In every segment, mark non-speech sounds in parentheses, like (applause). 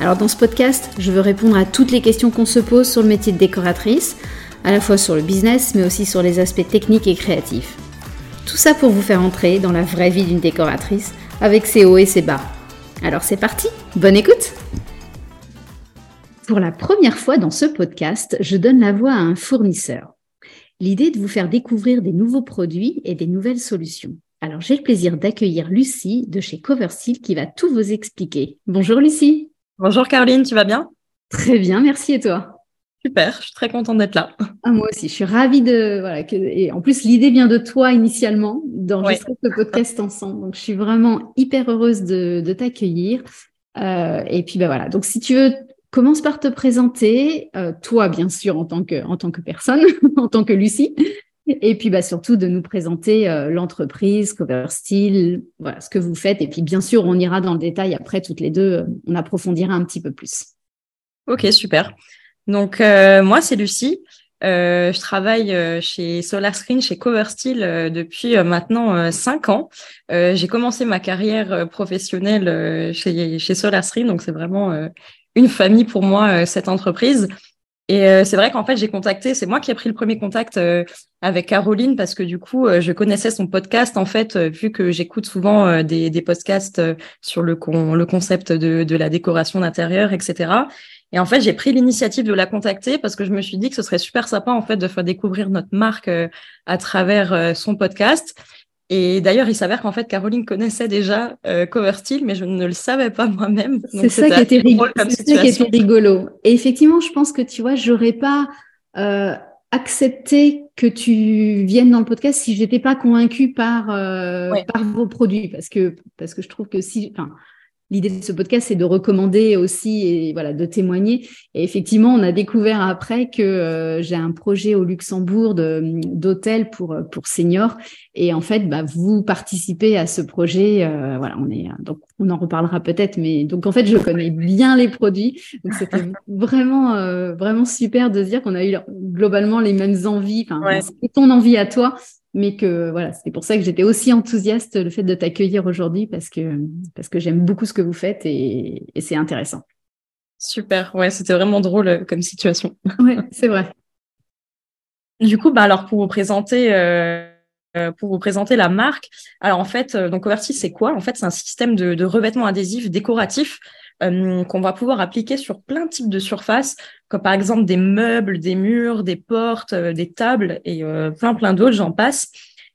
Alors dans ce podcast, je veux répondre à toutes les questions qu'on se pose sur le métier de décoratrice, à la fois sur le business, mais aussi sur les aspects techniques et créatifs. Tout ça pour vous faire entrer dans la vraie vie d'une décoratrice, avec ses hauts et ses bas. Alors c'est parti, bonne écoute Pour la première fois dans ce podcast, je donne la voix à un fournisseur. L'idée de vous faire découvrir des nouveaux produits et des nouvelles solutions. Alors j'ai le plaisir d'accueillir Lucie de chez Coverstyle qui va tout vous expliquer. Bonjour Lucie Bonjour Caroline, tu vas bien? Très bien, merci et toi? Super, je suis très contente d'être là. Ah, moi aussi, je suis ravie de voilà que, et en plus l'idée vient de toi initialement d'enregistrer ce podcast ensemble. Donc je suis vraiment hyper heureuse de, t'accueillir. Euh, et puis ben voilà. Donc si tu veux, commence par te présenter, euh, toi bien sûr en tant que en tant que personne, (laughs) en tant que Lucie, et puis bah, surtout de nous présenter euh, l'entreprise, Cover Steel, voilà ce que vous faites. Et puis bien sûr, on ira dans le détail après toutes les deux, on approfondira un petit peu plus. Ok, super. Donc euh, moi, c'est Lucie. Euh, je travaille chez Solar Screen, chez Cover Steel depuis maintenant cinq ans. J'ai commencé ma carrière professionnelle chez, chez donc c'est vraiment une famille pour moi cette entreprise. Et euh, c'est vrai qu'en fait, j'ai contacté, c'est moi qui ai pris le premier contact euh, avec Caroline parce que du coup, euh, je connaissais son podcast en fait, vu que j'écoute souvent des, podcasts sur le, le concept de, de la décoration d'intérieur, etc. Et en fait, j'ai pris l'initiative de la contacter parce que je me suis dit que ce serait super sympa en fait de faire découvrir notre marque à travers son podcast. Et d'ailleurs, il s'avère qu'en fait, Caroline connaissait déjà euh, Cover Steel, mais je ne le savais pas moi-même. C'est ça, qui était, rigolo. Et effectivement, je pense que tu vois, j'aurais pas euh, accepté que tu viennes dans le podcast si j'étais pas convaincue par euh, par vos produits, parce que parce que je trouve que si, enfin, l'idée de ce podcast, c'est de recommander aussi et voilà, de témoigner. Et effectivement, on a découvert après que euh, j'ai un projet au Luxembourg d'hôtel pour pour seniors. Et en fait, bah, vous participez à ce projet. Euh, voilà, on est donc on en reparlera peut-être, mais donc en fait, je connais bien les produits. Donc c'était (laughs) vraiment euh, vraiment super de se dire qu'on a eu globalement les mêmes envies. Enfin, c'est ton envie à toi mais que voilà, c'est pour ça que j'étais aussi enthousiaste le fait de t'accueillir aujourd'hui parce que parce que j'aime beaucoup ce que vous faites et, et c'est intéressant. Super, ouais, c'était vraiment drôle euh, comme situation. (laughs) Ouais, c'est vrai. Du coup, bah alors pour vous présenter. Euh, euh pour vous présenter la marque. Alors en fait, donc c'est quoi? En fait, c'est un système de, de revêtement adhésif décoratif euh, qu'on va pouvoir appliquer sur plein de types de surfaces, comme par exemple des meubles, des murs, des portes, euh, des tables et euh, plein plein d'autres, j'en passe.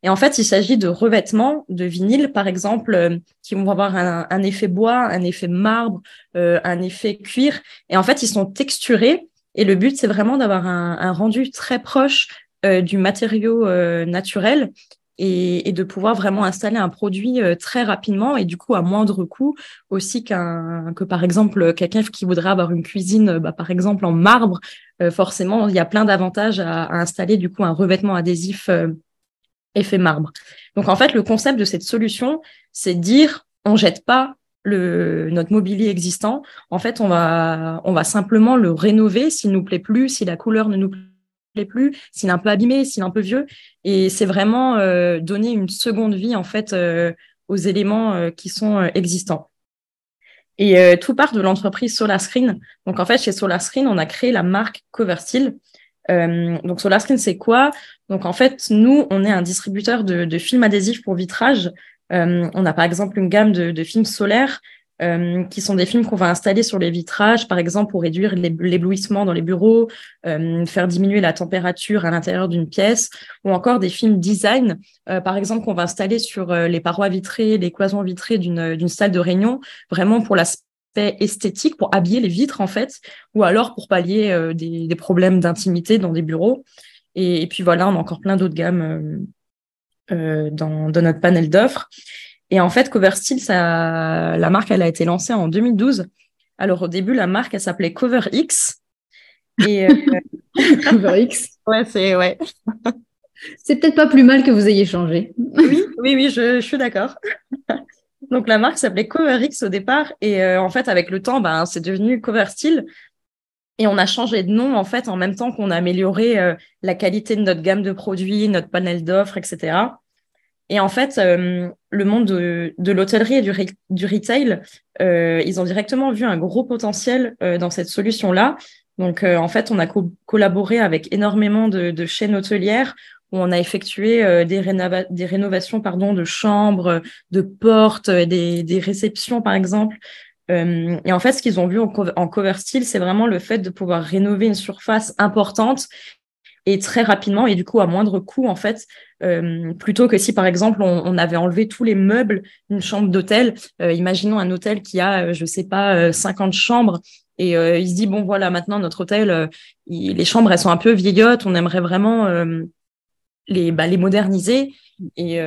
Et en fait, il s'agit de revêtements de vinyle, par exemple, qui vont avoir un, effet bois, un effet marbre, un effet cuir. Et en fait, ils sont texturés. Et le but, c'est vraiment d'avoir un, un, rendu très proche du matériau naturel et, de pouvoir vraiment installer un produit euh, très rapidement et du coup à moindre coût aussi qu'un que par exemple quelqu'un qui voudrait avoir une cuisine bah, par exemple en marbre euh, forcément il y a plein d'avantages à, à, installer du coup un revêtement adhésif euh, effet marbre. Donc en fait le concept de cette solution c'est dire on jette pas le, notre mobilier existant. En fait on va on va simplement le rénover s'il nous plaît plus si la couleur ne nous plaît plus, s'il est un peu abîmé, s'il est un peu vieux. Et c'est vraiment euh, donner une seconde vie en fait euh, aux éléments euh, qui sont existants. Et tout part de l'entreprise SolarScreen. Donc en fait, chez SolarScreen, on a créé la marque CoverSteel. donc SolarScreen, c'est quoi? Donc en fait, nous, on est un distributeur de, films adhésifs pour vitrage. on a par exemple une gamme de films solaires euh, qui sont des films qu'on va installer sur les vitrages, par exemple pour réduire l'éblouissement dans les bureaux, euh, faire diminuer la température à l'intérieur d'une pièce, ou encore des films design, euh, par exemple qu'on va installer sur les parois vitrées, les cloisons vitrées d'une salle de réunion, vraiment pour l'aspect esthétique, pour habiller les vitres en fait, ou alors pour pallier des, problèmes d'intimité dans des bureaux. Et, et, puis voilà, on a encore plein d'autres gammes dans, dans notre panel d'offres. Et en fait, Coversteel, ça, la marque, elle a été lancée en 2012. Alors au début, la marque, elle s'appelait CoverX. Et (laughs) CoverX. Ouais, c'est ouais. c'est peut-être pas plus mal que vous ayez changé. oui, oui, oui, je, suis d'accord. Donc la marque s'appelait CoverX au départ et en fait avec le temps, ben, c'est devenu CoverStyle. Et on a changé de nom en fait en même temps qu'on a amélioré euh, la qualité de notre gamme de produits, notre panel d'offres, etc. Et en fait, euh, le monde de, de l'hôtellerie et du, du retail, euh, ils ont directement vu un gros potentiel dans cette solution-là. Donc, en fait, on a collaboré avec énormément de, chaînes hôtelières où on a effectué des, des, rénovations pardon, de chambres, de portes, des, des réceptions, par exemple, euh, et en fait, ce qu'ils ont vu en, cover style, c'est vraiment le fait de pouvoir rénover une surface importante et très rapidement et du coup à moindre coût en fait euh, plutôt que si par exemple on, avait enlevé tous les meubles d'une chambre d'hôtel. Euh, imaginons un hôtel qui a je sais pas 50 chambres et il se dit bon voilà maintenant notre hôtel les chambres elles sont un peu vieillottes on aimerait vraiment les bah, les moderniser. Et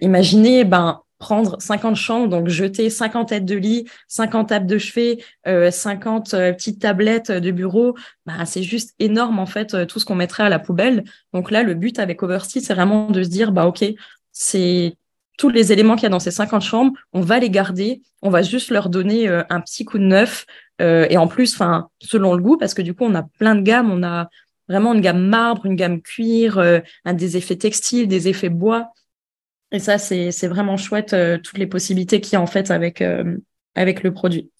imaginez ben prendre 50 chambres, donc jeter 50 têtes de lit, 50 tables de chevet, 50 euh, euh, petites tablettes de bureau, bah, c'est juste énorme en fait euh, tout ce qu'on mettrait à la poubelle. Donc là, le but avec Overstitch, c'est vraiment de se dire, bah ok, c'est tous les éléments qu'il y a dans ces 50 chambres, on va les garder, on va juste leur donner un petit coup de neuf. et en plus, enfin, selon le goût, parce que du coup, on a plein de gammes, on a vraiment une gamme marbre, une gamme cuir, des effets textiles, des effets bois. Et ça, c'est vraiment chouette, euh, toutes les possibilités qu'il y a en fait avec, euh, avec le produit.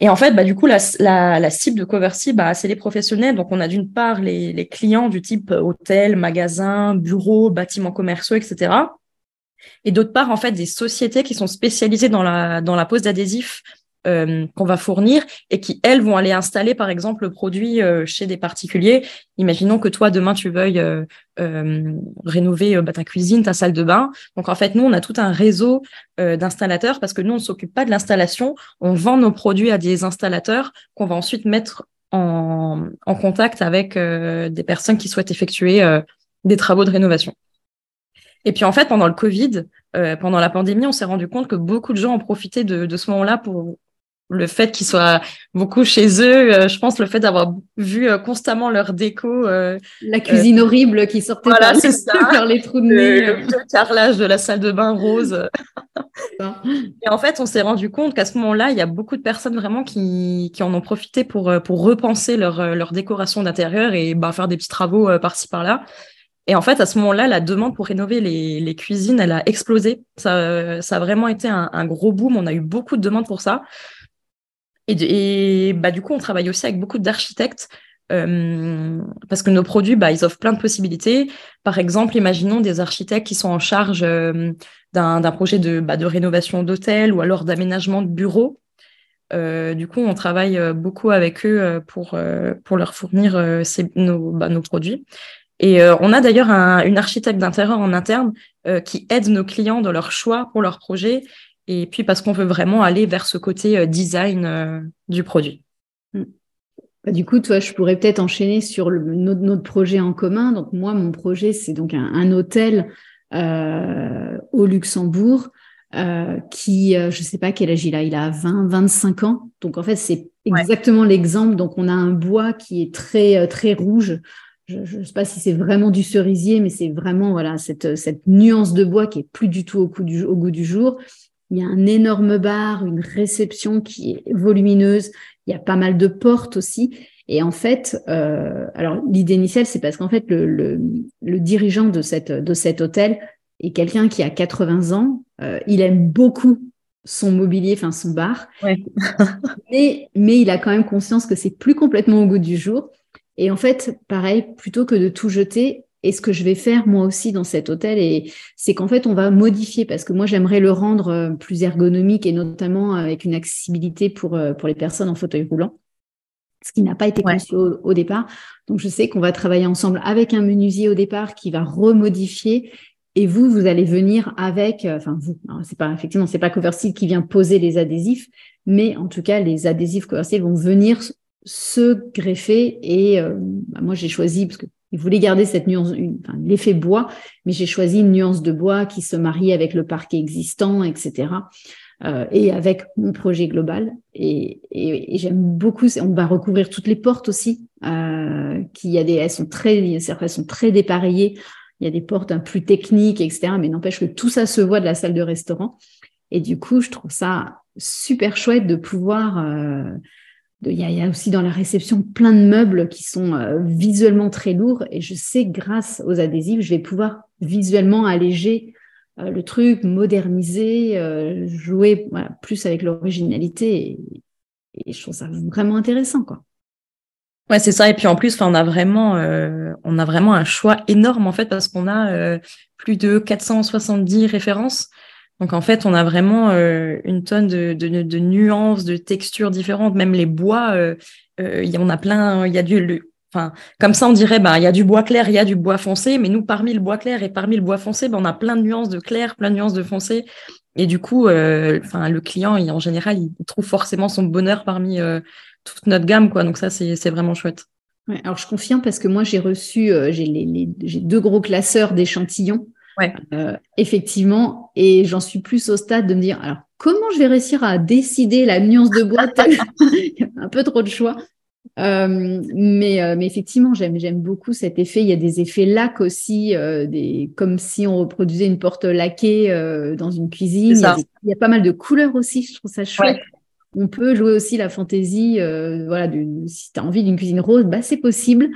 Et en fait, bah, du coup, la, la, cible de Covercy, bah, c'est les professionnels. Donc, on a d'une part les, les, clients du type hôtel, magasin, bureau, bâtiments commerciaux, etc. Et d'autre part, en fait, des sociétés qui sont spécialisées dans la, dans la pose d'adhésifs euh, qu'on va fournir et qui, elles, vont aller installer, par exemple, le produit euh, chez des particuliers. Imaginons que toi, demain, tu veuilles euh, rénover bah, ta cuisine, ta salle de bain. Donc, en fait, nous, on a tout un réseau d'installateurs parce que nous, on ne s'occupe pas de l'installation. On vend nos produits à des installateurs qu'on va ensuite mettre en, contact avec des personnes qui souhaitent effectuer des travaux de rénovation. Et puis en fait, pendant le Covid, pendant la pandémie, on s'est rendu compte que beaucoup de gens ont profité de ce moment-là pour le fait qu'ils soient beaucoup chez eux, euh, je pense le fait d'avoir vu euh, constamment leur déco. Euh, la cuisine horrible qui sortait par, les, ça. (laughs) les trous de nez. Le, carrelage de la salle de bain rose. (laughs) et en fait, on s'est rendu compte qu'à ce moment-là, il y a beaucoup de personnes vraiment qui, qui en ont profité pour, pour repenser leur, leur décoration d'intérieur et bah, faire des petits travaux par-ci par-là. Et en fait, à ce moment-là, la demande pour rénover les, les cuisines, elle a explosé. Ça, ça a vraiment été un, un, gros boom. On a eu beaucoup de demandes pour ça. Et, bah, du coup, on travaille aussi avec beaucoup d'architectes euh, parce que nos produits, bah, ils offrent plein de possibilités. Par exemple, imaginons des architectes qui sont en charge euh, d'un projet de, bah, de rénovation d'hôtel ou alors d'aménagement de bureaux. Euh, du coup, on travaille beaucoup avec eux pour, leur fournir bah, nos produits. Et on a d'ailleurs un, une architecte d'intérieur en interne qui aide nos clients dans leur choix pour leur projet et puis parce qu'on veut vraiment aller vers ce côté euh, design euh, du produit. Hmm. Bah, du coup, toi, je pourrais peut-être enchaîner sur le, notre, projet en commun. Donc moi, mon projet, c'est donc un, hôtel euh, au Luxembourg euh, qui, je sais pas quel âge il a, il a 20, 25 ans. Donc en fait, c'est exactement l'exemple. Donc on a un bois qui est très, très rouge. Je ne sais pas si c'est vraiment du cerisier, mais c'est vraiment voilà cette, cette nuance de bois qui est plus du tout au, du, au goût du jour. Il y a un énorme bar, une réception qui est volumineuse. Il y a pas mal de portes aussi. Et en fait, euh, alors l'idée initiale, c'est parce qu'en fait, le, le, dirigeant de, cette, de cet hôtel est quelqu'un qui a 80 ans. Euh, il aime beaucoup son mobilier, enfin son bar. (laughs) mais, mais il a quand même conscience que c'est plus complètement au goût du jour. Et en fait, pareil, plutôt que de tout jeter, et ce que je vais faire moi aussi dans cet hôtel, et c'est qu'en fait, on va modifier parce que moi, j'aimerais le rendre euh, plus ergonomique et notamment avec une accessibilité pour, euh, pour les personnes en fauteuil roulant, ce qui n'a pas été conçu au, départ. Donc, je sais qu'on va travailler ensemble avec un menuisier au départ qui va remodifier. Et vous, vous allez venir avec, euh, enfin vous, c'est pas effectivement, c'est pas Coverseal qui vient poser les adhésifs, mais en tout cas, les adhésifs Coverseal vont venir se greffer. Et bah, moi, j'ai choisi parce que il voulait garder cette nuance, l'effet bois, mais j'ai choisi une nuance de bois qui se marie avec le parquet existant, etc. et avec mon projet global. Et, j'aime beaucoup, on va recouvrir toutes les portes aussi, qui y a des, elles sont très, elles sont très dépareillées. Il y a des portes un plus techniques, etc. Mais n'empêche que tout ça se voit de la salle de restaurant. Et du coup, je trouve ça super chouette de pouvoir il y, a, aussi dans la réception plein de meubles qui sont euh, visuellement très lourds et je sais grâce aux adhésifs, je vais pouvoir visuellement alléger euh, le truc, moderniser, euh, jouer plus avec l'originalité et, je trouve ça vraiment intéressant quoi. Ouais, c'est ça. Et puis en plus, on a vraiment, on a vraiment un choix énorme en fait parce qu'on a plus de 470 références. Donc en fait, on a vraiment euh, une tonne de, nuances, de textures différentes. Même les bois, euh, euh, en a plein. Il y a du, enfin, comme ça, on dirait, bah, il y a du bois clair, il y a du bois foncé. Mais nous, parmi le bois clair et parmi le bois foncé, bah, on a plein de nuances de clair, plein de nuances de foncé. Et du coup, enfin, le client, en général, il trouve forcément son bonheur parmi toute notre gamme, quoi. Donc ça, c'est vraiment chouette. alors je confirme parce que moi j'ai reçu, j'ai deux gros classeurs d'échantillons Ouais. Euh, effectivement, et j'en suis plus au stade de me dire, alors comment je vais réussir à décider la nuance de boîte Il y a un peu trop de choix. Euh, mais, euh, mais effectivement, j'aime, j'aime beaucoup cet effet. Il y a des effets lacs aussi, des, comme si on reproduisait une porte laquée dans une cuisine. Il y, a pas mal de couleurs aussi, je trouve ça chouette. On peut jouer aussi la fantaisie. voilà, si tu as envie d'une cuisine rose, bah, c'est possible.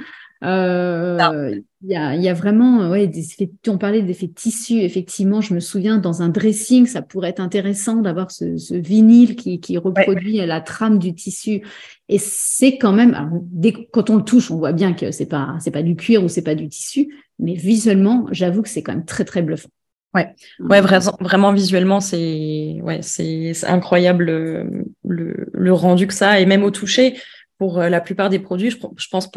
Euh, il y, a, y, a, vraiment, ouais, des effets, on parlait d'effets tissus, effectivement, je me souviens dans un dressing, ça pourrait être intéressant d'avoir ce, ce, vinyle qui, qui reproduit la trame du tissu. Et c'est quand même, alors, dès, quand on le touche, on voit bien que c'est pas, c'est pas du cuir ou c'est pas du tissu, mais visuellement, j'avoue que c'est quand même très très bluffant. Ouais, ouais, vraiment, vraiment visuellement, c'est ouais, c'est incroyable le, le, le rendu que ça, et même au toucher pour euh, la plupart des produits. Je, je pense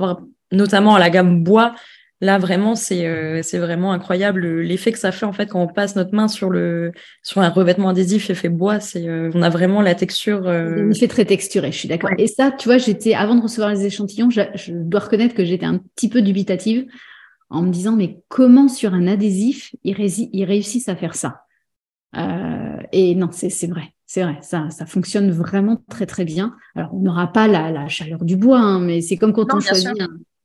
notamment à la gamme bois. Là, vraiment, c'est euh, vraiment incroyable l'effet que ça fait en fait quand on passe notre main sur le sur un revêtement adhésif effet bois. C'est euh, on a vraiment la texture. Euh... Un effet très texturé. Je suis d'accord. Et ça, tu vois, j'étais avant de recevoir les échantillons, je, je dois reconnaître que j'étais un petit peu dubitative en me disant mais comment sur un adhésif ils, ils réussissent à faire ça? Et non, c'est vrai c'est vrai, ça, ça fonctionne vraiment très très bien. Alors, on n'aura pas la, chaleur du bois, hein, mais c'est comme quand on choisit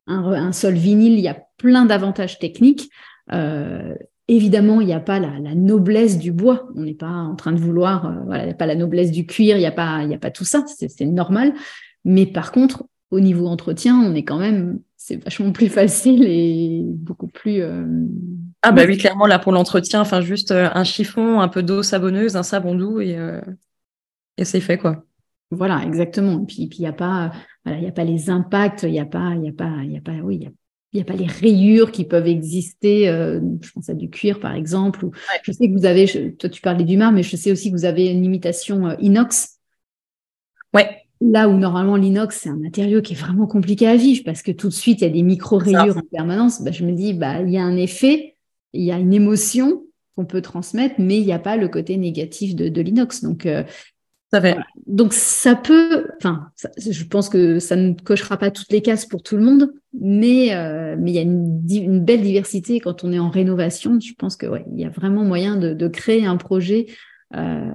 un, sol vinyle, il y a plein d'avantages techniques. Euh, évidemment, il n'y a pas la, noblesse du bois. On n'est pas en train de vouloir, euh, voilà, il n'y a pas la noblesse du cuir, il n'y a pas, il y a pas tout ça. C'est normal. Mais par contre, au niveau entretien, on est quand même, c'est vachement plus facile et beaucoup plus. Euh, ah bah oui, clairement là pour l'entretien, enfin juste euh, un chiffon, un peu d'eau savonneuse, un savon doux et, euh, et c'est fait quoi. Voilà, exactement. Et puis il n'y a pas, voilà, y a pas les impacts, il n'y a pas, il y a pas, il y a pas, oui, il y a, pas les rayures qui peuvent exister. je pense à du cuir par exemple. Ou, Je sais que vous avez, toi tu parlais du marbre, mais je sais aussi que vous avez une imitation inox. Ouais. Là où normalement l'inox, c'est un matériau qui est vraiment compliqué à vivre parce que tout de suite, il y a des micro-rayures en permanence. Bah, je me dis, bah, il y a un effet, il y a une émotion qu'on peut transmettre, mais il n'y a pas le côté négatif de, l'inox. Donc, euh, ça fait. Donc, ça peut, enfin, je pense que ça ne cochera pas toutes les cases pour tout le monde, mais, euh, mais il y a une, belle diversité quand on est en rénovation. Je pense que ouais, il y a vraiment moyen de, créer un projet euh,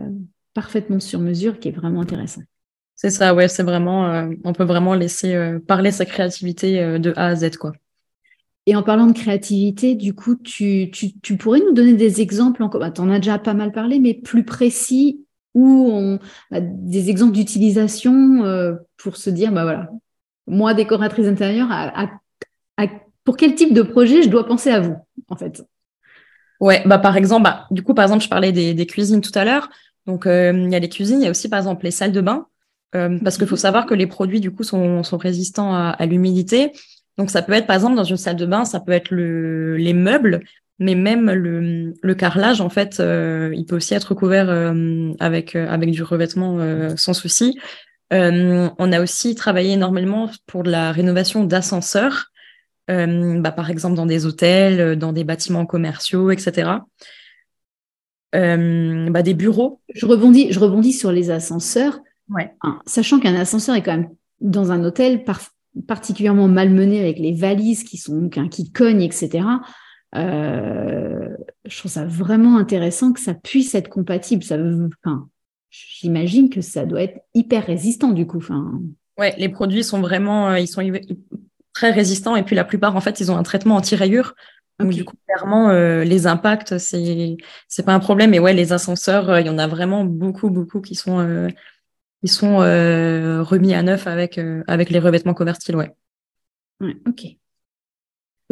parfaitement sur mesure qui est vraiment intéressant. C'est ça, ouais, c'est vraiment, euh, on peut vraiment laisser euh, parler sa créativité euh, de A à Z, quoi. Et en parlant de créativité, du coup, tu, tu, pourrais nous donner des exemples, bah, tu en as déjà pas mal parlé, mais plus précis, où on, bah, des exemples d'utilisation pour se dire, bah voilà, moi, décoratrice intérieure, pour quel type de projet je dois penser à vous, en fait? Ouais, bah par exemple, bah, du coup, par exemple, je parlais des, des cuisines tout à l'heure. Donc, il y a les cuisines, il y a aussi, par exemple, les salles de bain. Euh, parce qu'il faut savoir que les produits du coup sont, résistants à, l'humidité. Donc ça peut être par exemple dans une salle de bain, ça peut être le, les meubles, mais même le, le carrelage en fait, euh, il peut aussi être couvert euh, avec avec du revêtement sans souci. on a aussi travaillé énormément pour la rénovation d'ascenseurs, bah, par exemple dans des hôtels, dans des bâtiments commerciaux, etc. Bah, des bureaux. Je rebondis, je rebondis sur les ascenseurs. Ouais. sachant qu'un ascenseur est quand même dans un hôtel particulièrement malmené avec les valises qui sont qui cognent, etc. Euh, je trouve ça vraiment intéressant que ça puisse être compatible. Ça, enfin, j'imagine que ça doit être hyper résistant du coup. Enfin... Ouais, les produits sont vraiment, ils sont très résistants et puis la plupart en fait ils ont un traitement anti-rayures. Donc du coup clairement les impacts c'est c'est pas un problème et ouais les ascenseurs il y en a vraiment beaucoup beaucoup qui sont qui sont remis à neuf avec avec les revêtements convertibles ouais. Ouais, ok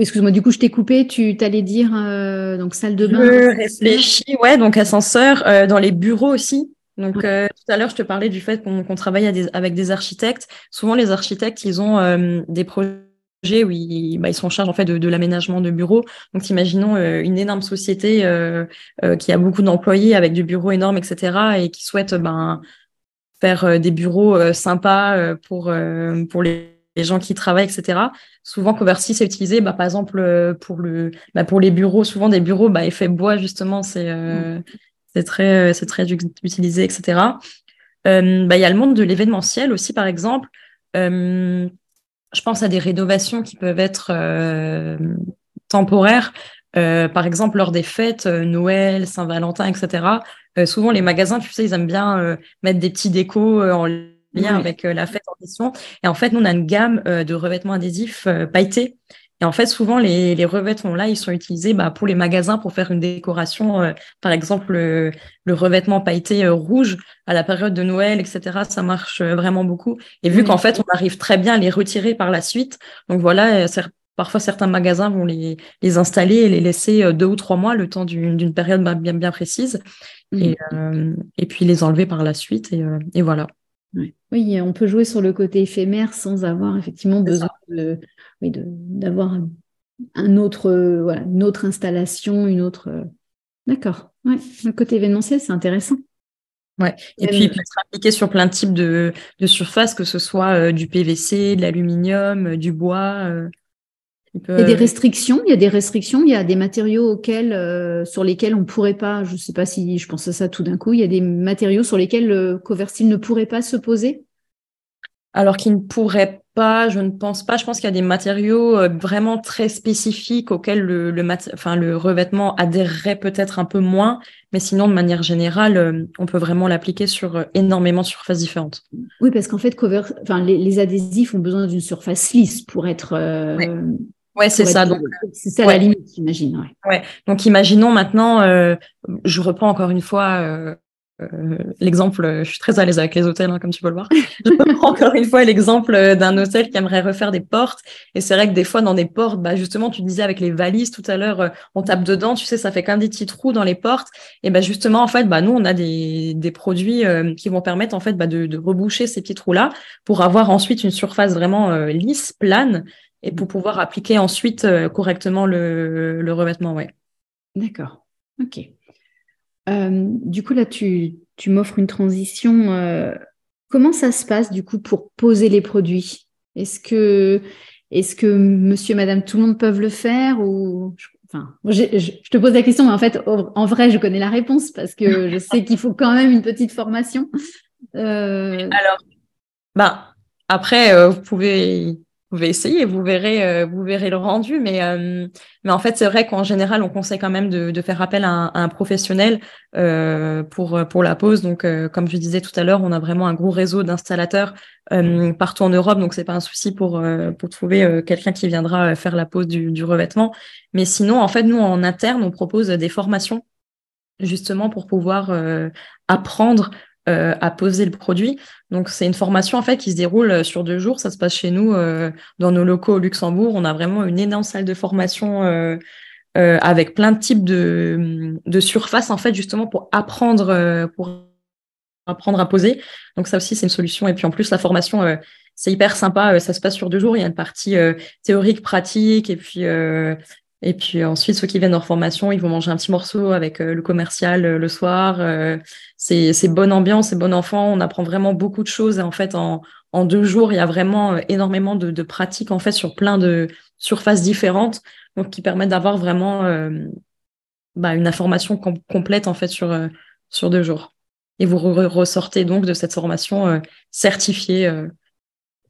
excuse-moi, du coup, je t'ai coupé. Tu t'allais dire euh, donc salle de bain. Je réfléchis, ouais, donc ascenseur, euh, dans les bureaux aussi. Donc euh, tout à l'heure, je te parlais du fait qu'on travaille avec des architectes. Souvent, les architectes, ils ont des projets où ils, bah, ils, sont en charge en fait de, l'aménagement de bureaux. Donc, imaginons une énorme société qui a beaucoup d'employés avec du bureau énorme, etc., et qui souhaite ben, faire des bureaux sympas pour pour les les gens qui travaillent, etc. Souvent, Coversys est utilisé, bah, par exemple, euh, pour, le, bah, pour les bureaux, souvent des bureaux, bah, effet bois, justement, c'est euh, c'est très, euh, c'est très utilisé, etc. bah, il y a le monde de l'événementiel aussi, par exemple. je pense à des rénovations qui peuvent être temporaires. Par exemple, lors des fêtes, Noël, Saint-Valentin, etc. souvent, les magasins, tu sais, ils aiment bien mettre des petits décos en lien avec euh, la fête en question. Et en fait, nous, on a une gamme euh, de revêtements adhésifs euh, pailletés. Et en fait, souvent, les, les revêtements là, ils sont utilisés bah, pour les magasins pour faire une décoration. par exemple, le, revêtement pailleté rouge à la période de Noël, etc. Ça marche vraiment beaucoup. Et vu qu'en fait, on arrive très bien à les retirer par la suite. Donc voilà, parfois certains magasins vont les, les installer et les laisser deux ou trois mois, le temps d'une période bien, bien précise. Et, mmh. et puis les enlever par la suite. Et, et voilà. Oui, on peut jouer sur le côté éphémère sans avoir effectivement besoin d'avoir un autre, une autre installation, une autre. D'accord. Le côté événementiel, c'est intéressant. Ouais. Et puis, il peut être appliqué sur plein de types de, de surfaces, que ce soit euh, du PVC, de l'aluminium, euh, du bois. Il, y a des restrictions, il y a des restrictions, il y a des matériaux auxquels, euh, sur lesquels on ne pourrait pas, je ne sais pas si je pense à ça tout d'un coup, il y a des matériaux sur lesquels le Coversil ne pourrait pas se poser? Alors qu'il ne pourrait pas, je ne pense pas. Je pense qu'il y a des matériaux euh, vraiment très spécifiques auxquels le, le, enfin, le revêtement adhérerait peut-être un peu moins, mais sinon, de manière générale, euh, on peut vraiment l'appliquer sur énormément de surfaces différentes. Oui, parce qu'en fait, cover... enfin, les, adhésifs ont besoin d'une surface lisse pour être... Ouais, c'est ça. Donc, c'est ça la limite, j'imagine. Ouais. Donc, imaginons maintenant, euh, je reprends encore une fois euh, euh, l'exemple. Je suis très à l'aise avec les hôtels, hein, comme tu peux le voir. (laughs) Je reprends encore une fois l'exemple d'un hôtel qui aimerait refaire des portes. Et c'est vrai que des fois, dans des portes, bah, justement, tu disais avec les valises tout à l'heure, on tape dedans. Tu sais, ça fait quand même des petits trous dans les portes. Et bah, justement, en fait, bah, nous, on a des, des produits qui vont permettre en fait bah, de, de reboucher ces petits trous là pour avoir ensuite une surface vraiment lisse, plane et pour pouvoir appliquer ensuite euh, correctement le, le revêtement. Ouais. D'accord. Ok. Euh, du coup, là, tu, tu m'offres une transition. Euh, comment ça se passe, du coup, pour poser les produits? Est-ce que, est que monsieur, madame, tout le monde peuvent le faire ou... Enfin, je, te pose la question, mais en fait, en vrai, je connais la réponse parce que je (laughs) sais qu'il faut quand même une petite formation. Alors, bah, après, vous pouvez pouvez essayer, vous verrez, euh, vous verrez le rendu. Mais, euh, mais en fait, c'est vrai qu'en général, on conseille quand même de, faire appel à un, professionnel euh, pour, pour la pose. Donc, comme je disais tout à l'heure, on a vraiment un gros réseau d'installateurs partout en Europe. Donc, c'est pas un souci pour, pour trouver quelqu'un qui viendra faire la pose du revêtement. Mais sinon, en fait, nous, en interne, on propose des formations justement pour pouvoir apprendre euh, à poser le produit. Donc c'est une formation en fait qui se déroule euh, sur deux jours. Ça se passe chez nous euh, dans nos locaux au Luxembourg. On a vraiment une énorme salle de formation avec plein de types de, de surfaces en fait justement pour apprendre pour apprendre à poser. Donc ça aussi c'est une solution. Et puis en plus la formation c'est hyper sympa. ça se passe sur deux jours. Il y a une partie théorique, pratique et puis et puis ensuite, ceux qui viennent en formation, ils vont manger un petit morceau avec euh, le commercial euh, le soir. Euh, c'est bonne ambiance, c'est bon enfant. On apprend vraiment beaucoup de choses. Et en fait, en, en deux jours, il y a vraiment énormément de, de pratiques en fait sur plein de surfaces différentes, donc qui permettent d'avoir vraiment bah, une information complète en fait sur sur deux jours. Et vous ressortez donc de cette formation certifié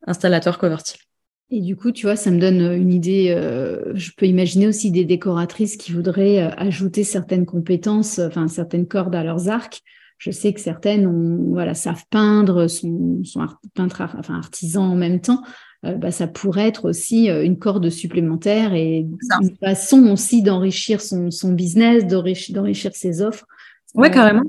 installateur Covertil. Et du coup, tu vois, ça me donne une idée. Euh, je peux imaginer aussi des décoratrices qui voudraient euh, ajouter certaines compétences, enfin certaines cordes à leurs arcs. je sais que certaines ont, voilà, savent peindre, sont, sont peintres, enfin artisans en même temps. Euh, bah, ça pourrait être aussi une corde supplémentaire et une façon aussi d'enrichir son, son business, d'enrichir ses offres. Ouais, carrément.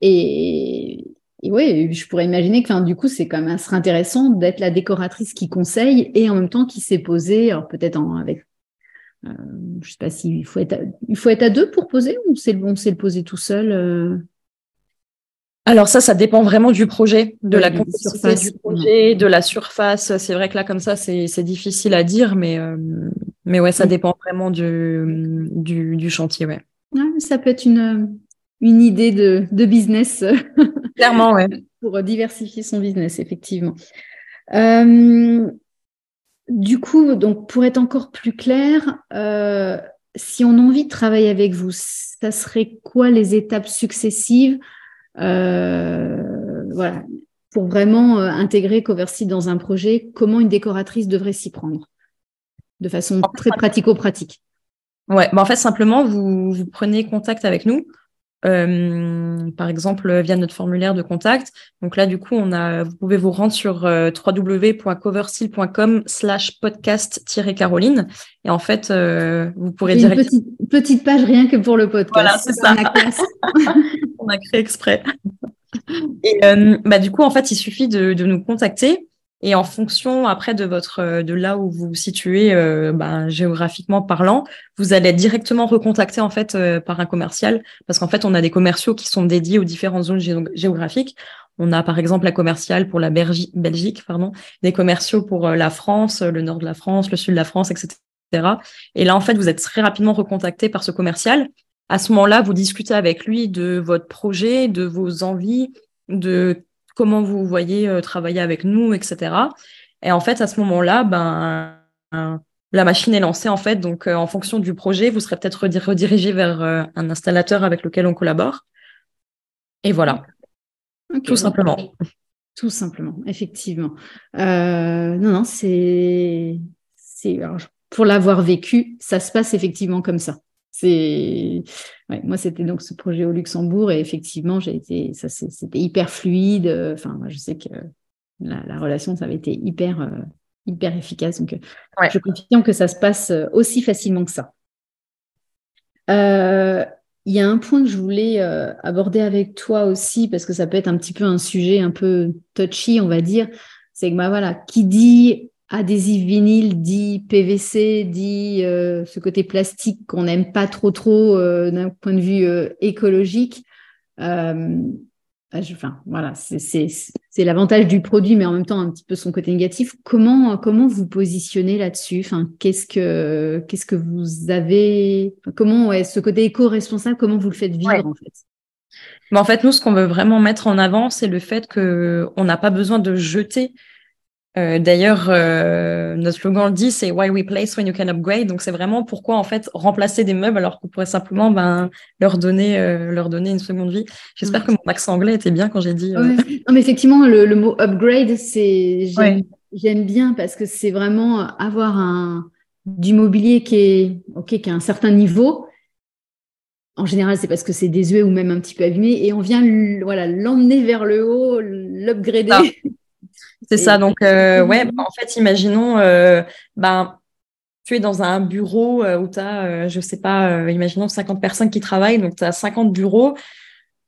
Et, et oui, je pourrais imaginer que, du coup, c'est quand même assez intéressant d'être la décoratrice qui conseille et en même temps qui s'est posée, alors peut-être avec, euh, je sais pas s'il faut être, à, il faut être à deux pour poser ou c'est bon, c'est le poser tout seul. Euh? Alors ça, ça dépend vraiment du projet, de la complexité du projet, de la surface. C'est vrai que là, comme ça, c'est difficile à dire, mais euh, mais ouais, ça dépend vraiment du, du, chantier, ouais. ça peut être une une idée de, de business. (laughs) Clairement, ouais. pour diversifier son business, effectivement. Euh, du coup, donc pour être encore plus clair, euh, si on a envie de travailler avec vous, ça serait quoi les étapes successives euh, voilà, pour vraiment intégrer Coverseed dans un projet? Comment une décoratrice devrait s'y prendre? De façon très pratico-pratique Ouais, bah en fait, simplement, vous, vous prenez contact avec nous. Euh, par exemple via notre formulaire de contact. Donc là, du coup, on a, vous pouvez vous rendre sur euh, www.coverstyle.com slash podcast-caroline. Et en fait, euh, vous pourrez dire... Une petite, petite, page rien que pour le podcast. Voilà, c'est ça. (laughs) on a créé exprès. Et bah, du coup, en fait, il suffit de, de nous contacter. Et en fonction après de votre de là où vous vous situez euh, ben, géographiquement parlant, vous allez être directement recontacté en fait euh, par un commercial parce qu'en fait on a des commerciaux qui sont dédiés aux différentes zones géographiques. On a par exemple la commerciale pour la Belgique, pardon, des commerciaux pour euh, la France, le nord de la France, le sud de la France, etc. Et là en fait vous êtes très rapidement recontacté par ce commercial. À ce moment-là, vous discutez avec lui de votre projet, de vos envies, de comment vous voyez euh, travailler avec nous, etc. Et en fait, à ce moment-là, ben, la machine est lancée en fait. Donc, euh, en fonction du projet, vous serez peut-être redirigé vers euh, un installateur avec lequel on collabore. Et voilà. Tout simplement. Tout simplement, effectivement. non, non, c'est, c'est, pour l'avoir vécu, ça se passe effectivement comme ça. C'est moi, c'était donc ce projet au Luxembourg et effectivement, j'ai été, ça, c'était hyper fluide. Enfin, moi, je sais que la, relation, ça avait été hyper, euh, hyper efficace. Donc, euh, je confirme que ça se passe euh, aussi facilement que ça. Il y a un point que je voulais aborder avec toi aussi, parce que ça peut être un petit peu un sujet un peu touchy, on va dire. C'est que, bah voilà, qui dit adhésif vinyle dit PVC, dit euh, ce côté plastique qu'on n'aime pas trop trop euh, d'un point de vue euh, écologique. enfin, voilà, c'est l'avantage du produit, mais en même temps un petit peu son côté négatif. Comment, comment vous positionnez là-dessus? Enfin, qu'est-ce, que, qu'est-ce que vous avez? Comment ouais, ce côté éco-responsable, comment vous le faites vivre en fait? Mais en fait, nous, ce qu'on veut vraiment mettre en avant, c'est le fait qu'on n'a pas besoin de jeter euh, d'ailleurs, euh, notre slogan le dit, c'est Why we place when you can upgrade. Donc c'est vraiment pourquoi en fait remplacer des meubles alors qu'on pourrait simplement ben, leur donner euh, leur donner une seconde vie. J'espère que mon accent anglais était bien quand j'ai dit. Non mais effectivement le, mot upgrade c'est j'aime bien parce que c'est vraiment avoir un du mobilier qui est ok qui a un certain niveau. En général, c'est parce que c'est désuet ou même un petit peu abîmé, et on vient voilà l'emmener vers le haut, l'upgrader. (laughs) C'est ça. Donc, euh, ouais, bah, en fait, imaginons, euh, ben, tu es dans un bureau euh, où tu as, je sais pas, imaginons 50 personnes qui travaillent, donc tu as 50 bureaux.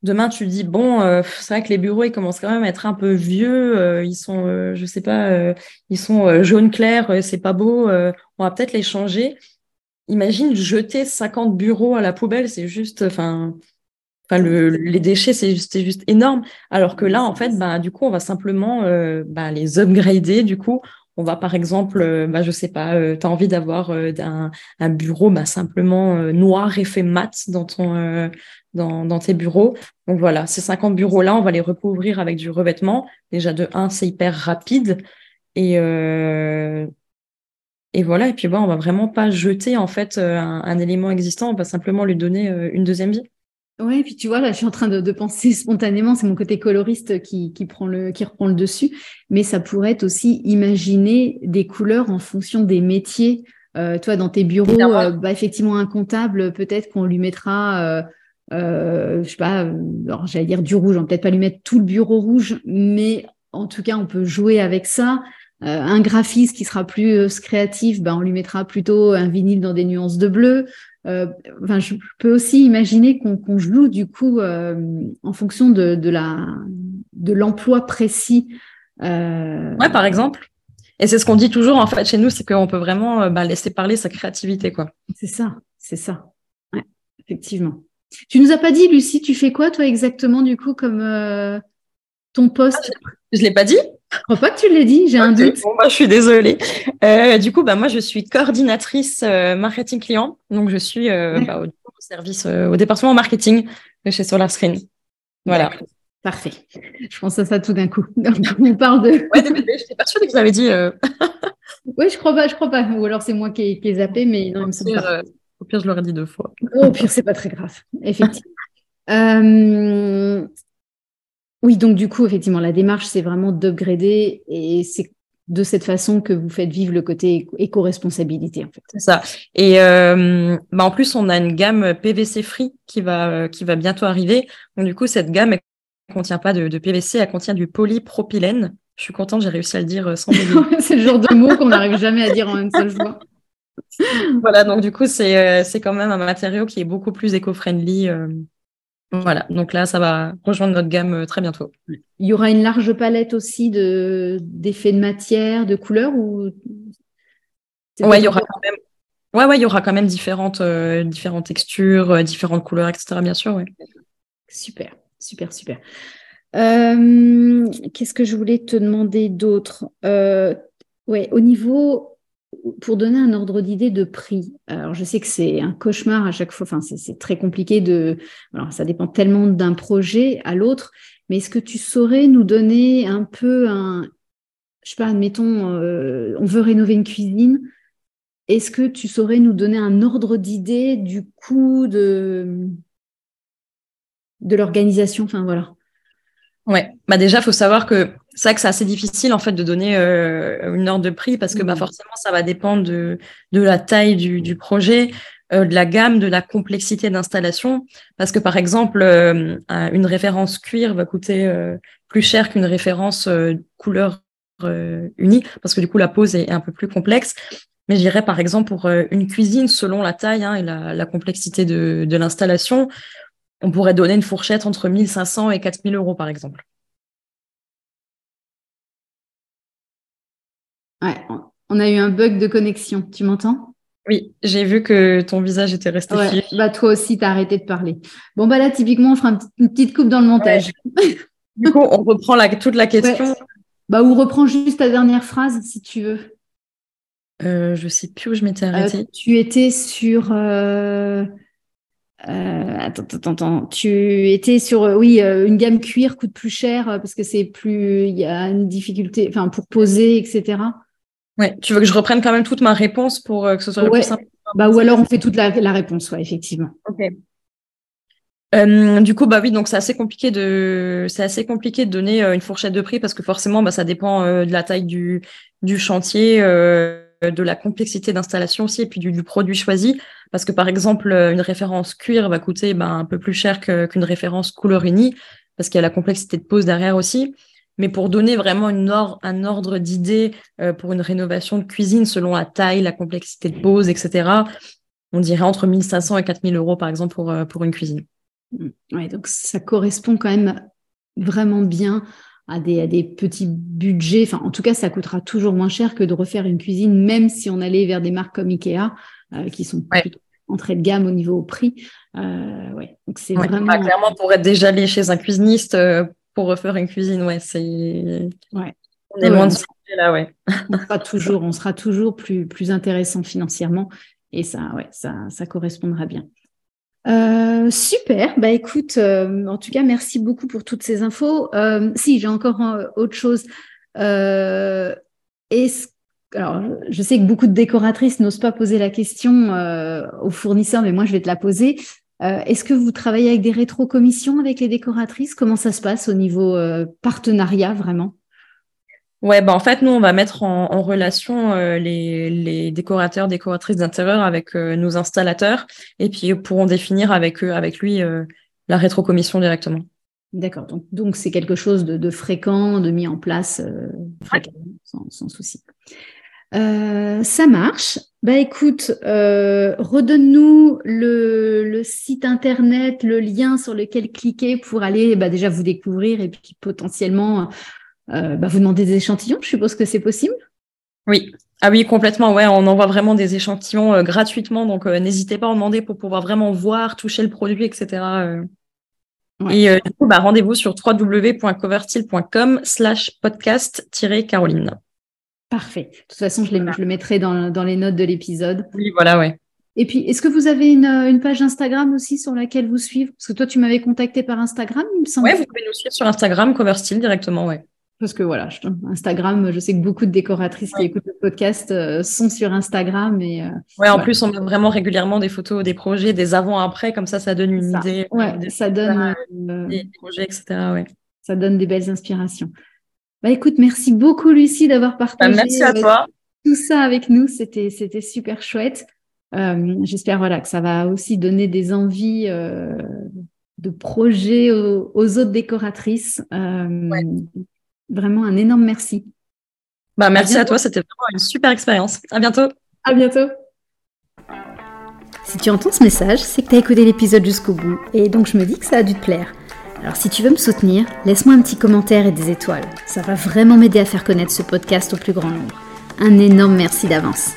Demain, tu dis, bon, c'est vrai que les bureaux, ils commencent quand même à être un peu vieux, ils sont, je sais pas, ils sont jaune clair, c'est pas beau, on va peut-être les changer. Imagine jeter 50 bureaux à la poubelle, c'est juste, enfin, Enfin, le, les déchets, c'est juste, juste, énorme. Alors que là, en fait, bah, du coup, on va simplement euh, bah, les upgrader. Du coup, on va par exemple, euh, bah, je sais pas, euh, tu as envie d'avoir euh, un, un, bureau bah, simplement noir et fait mat dans, ton, dans, dans, tes bureaux. Donc voilà, ces 50 bureaux-là, on va les recouvrir avec du revêtement. Déjà, de un, c'est hyper rapide. Et, et voilà, et puis bah, on va vraiment pas jeter en fait un, un élément existant, on va simplement lui donner une deuxième vie. Oui, puis tu vois, là, je suis en train de, penser spontanément, c'est mon côté coloriste qui, qui, prend le, qui reprend le dessus, mais ça pourrait être aussi imaginer des couleurs en fonction des métiers. Euh, toi, dans tes bureaux, euh, bah, effectivement, un comptable, peut-être qu'on lui mettra, euh, je sais pas, j'allais dire du rouge, on peut-être pas lui mettre tout le bureau rouge, mais en tout cas, on peut jouer avec ça. un graphiste qui sera plus créatif, ben, on lui mettra plutôt un vinyle dans des nuances de bleu. Enfin, je peux aussi imaginer qu'on joue du coup en fonction de, de la de l'emploi précis. Ouais, par exemple. Et c'est ce qu'on dit toujours en fait chez nous, c'est qu'on peut vraiment euh, bah, laisser parler sa créativité, quoi. C'est ça, c'est ça. Ouais, effectivement. Tu nous as pas dit, Lucie, tu fais quoi toi exactement du coup comme euh, ton poste? Ah, Je l'ai pas dit. Je crois pas que tu l'aies dit, j'ai un doute. Bon, bah, je suis désolée. Euh, du coup, bah, moi, je suis coordinatrice marketing client. Donc, je suis bah, au, service, au département marketing de chez SolarScreen. Voilà. Parfait. Je pense à ça tout d'un coup. (laughs) on parle de. Ouais, je n'étais pas sûre que vous avez dit. Euh. (laughs) oui, je crois pas, je crois pas. Ou alors c'est moi qui ai, zappé, mais non, il me semble pas. Euh, au pire, je l'aurais dit deux fois. Au pire, c'est pas très grave, effectivement. Euh, oui, donc du coup, effectivement, la démarche, c'est vraiment d'upgrader et c'est de cette façon que vous faites vivre le côté éco-responsabilité, en fait. C'est ça. Et bah en plus, on a une gamme PVC free qui va, qui va bientôt arriver. Donc, du coup, cette gamme est contient pas de, PVC, elle contient du polypropylène. Je suis contente, j'ai réussi à le dire euh, sans (laughs) C'est le genre de mot qu'on n'arrive jamais à dire en une seule fois. voilà, donc du coup, euh, c'est quand même un matériau qui est beaucoup plus éco-friendly. Euh. Voilà, donc là, ça va rejoindre notre gamme très bientôt. Il y aura une large palette aussi d'effets de, matière, de couleurs ou Ouais, il y aura quand même. Ouais, ouais, il y aura quand même différentes, différentes textures, différentes couleurs, etc. Bien sûr, ouais. Super. Super, super. Euh, qu'est-ce que je voulais te demander d'autre? Euh, Ouais, au niveau, pour donner un ordre d'idée de prix. Alors, je sais que c'est un cauchemar à chaque fois. Enfin, c'est très compliqué de. Alors, ça dépend tellement d'un projet à l'autre. Mais est-ce que tu saurais nous donner un peu un, je sais pas, admettons, euh, on veut rénover une cuisine. Est-ce que tu saurais nous donner un ordre d'idée du coût de de l'organisation? Enfin voilà. Ouais, bah déjà, faut savoir que c'est vrai que c'est assez difficile en fait de donner euh, une ordre de prix parce que bah, mmh. forcément, ça va dépendre de, de la taille du, projet, euh, de la gamme, de la complexité d'installation. Parce que par exemple, euh, une référence cuir va coûter plus cher qu'une référence couleur unie parce que du coup, la pose est un peu plus complexe. Mais je dirais par exemple pour une cuisine, selon la taille hein, et la, la, complexité de, de l'installation, on pourrait donner une fourchette entre 1500 et 4000 euros, par exemple. Ouais, on a eu un bug de connexion. Tu m'entends? Oui, j'ai vu que ton visage était resté ouais, Bah toi aussi, tu as arrêté de parler. Bon, bah là, typiquement, on fera une petite coupe dans le montage. du coup, on reprend toute la question. Bah, ou reprends juste ta dernière phrase, si tu veux. Euh, je sais plus où je m'étais arrêtée. Euh, tu étais sur... Euh, euh, attends, attends, attends. Tu étais sur, euh, oui, euh, une gamme cuir coûte plus cher parce que c'est plus, il y a une difficulté, enfin, pour poser, etc. Ouais, tu veux que je reprenne quand même toute ma réponse pour que ce soit plus simple? Bah, ou alors on fait toute la, réponse, ouais, effectivement. Ok. du coup, bah oui, donc c'est assez compliqué de, c'est assez compliqué de donner une fourchette de prix parce que forcément, bah, ça dépend de la taille du, du chantier euh, de la complexité d'installation aussi et puis du, produit choisi. Parce que par exemple, euh, une référence cuir va coûter ben, un peu plus cher qu'une référence couleur unie parce qu'il y a la complexité de pose derrière aussi. Mais pour donner vraiment une un ordre d'idée euh, pour une rénovation de cuisine selon la taille, la complexité de pose, etc., on dirait entre 1500 et 4000 euros par exemple pour, pour une cuisine. Mmh. Ouais, donc ça correspond quand même vraiment bien à des, petits budgets. Enfin, en tout cas, ça coûtera toujours moins cher que de refaire une cuisine, même si on allait vers des marques comme Ikea, euh, qui sont plutôt entrée de gamme au niveau prix. Euh, ouais. Donc c'est vraiment. Bah, clairement, pour être déjà allé chez un cuisiniste euh, pour refaire une cuisine, ouais, c'est. Ouais. On est loin de là, ouais. on sera toujours, on sera toujours plus, plus intéressant financièrement, et ça, ouais, ça, ça correspondra bien. Euh, super, bah écoute, euh, en tout cas, merci beaucoup pour toutes ces infos. Euh, si, j'ai encore autre chose. je sais que beaucoup de décoratrices n'osent pas poser la question aux fournisseurs, mais moi, je vais te la poser. Est-ce que vous travaillez avec des rétro-commissions avec les décoratrices? Comment ça se passe au niveau partenariat, vraiment? Ouais, bah en fait, nous, on va mettre en, relation euh, les, les, décorateurs, décoratrices d'intérieur avec euh, nos installateurs et puis ils pourront définir avec eux, avec lui, euh, la rétrocommission directement. D'accord. Donc, donc c'est quelque chose de, fréquent, de mis en place sans, sans, souci. ça marche. Bah écoute, redonne-nous le, le, site internet, le lien sur lequel cliquer pour aller bah, déjà vous découvrir et puis potentiellement euh, bah, vous demandez des échantillons, je suppose que c'est possible? Oui. Ah oui, complètement. Ouais, on envoie vraiment des échantillons euh, gratuitement, donc euh, n'hésitez pas à en demander pour pouvoir vraiment voir, toucher le produit, etc. Et du coup, bah, rendez-vous sur www.covertil.com slash podcast-caroline. Parfait. De toute façon, je, le mettrai dans, les notes de l'épisode. Oui, voilà, ouais. Et puis, est-ce que vous avez une, page Instagram aussi sur laquelle vous suivez Parce que toi, tu m'avais contacté par Instagram, il me semble. Oui, vous pouvez nous suivre sur Instagram, Covertil directement, ouais. Parce que voilà, Instagram, je sais que beaucoup de décoratrices qui écoutent le podcast euh, sont sur Instagram. Et, euh, ouais, en plus, on met vraiment régulièrement des photos des projets, des avant-après, comme ça, ça donne une idée. Ouais, des ça donne. des projets, etc. Ouais. Ça donne des belles inspirations. Bah écoute, merci beaucoup, Lucie, d'avoir bah, partagé merci à toi. tout ça avec nous. C'était, super chouette. Euh, j'espère voilà, que ça va aussi donner des envies de projets aux, autres décoratrices. Ouais Vraiment un énorme merci. Bah, merci à, toi, c'était vraiment une super expérience. À bientôt. À bientôt. Si tu entends ce message, c'est que tu as écouté l'épisode jusqu'au bout et donc je me dis que ça a dû te plaire. Alors si tu veux me soutenir, laisse-moi un petit commentaire et des étoiles. Ça va vraiment m'aider à faire connaître ce podcast au plus grand nombre. Un énorme merci d'avance.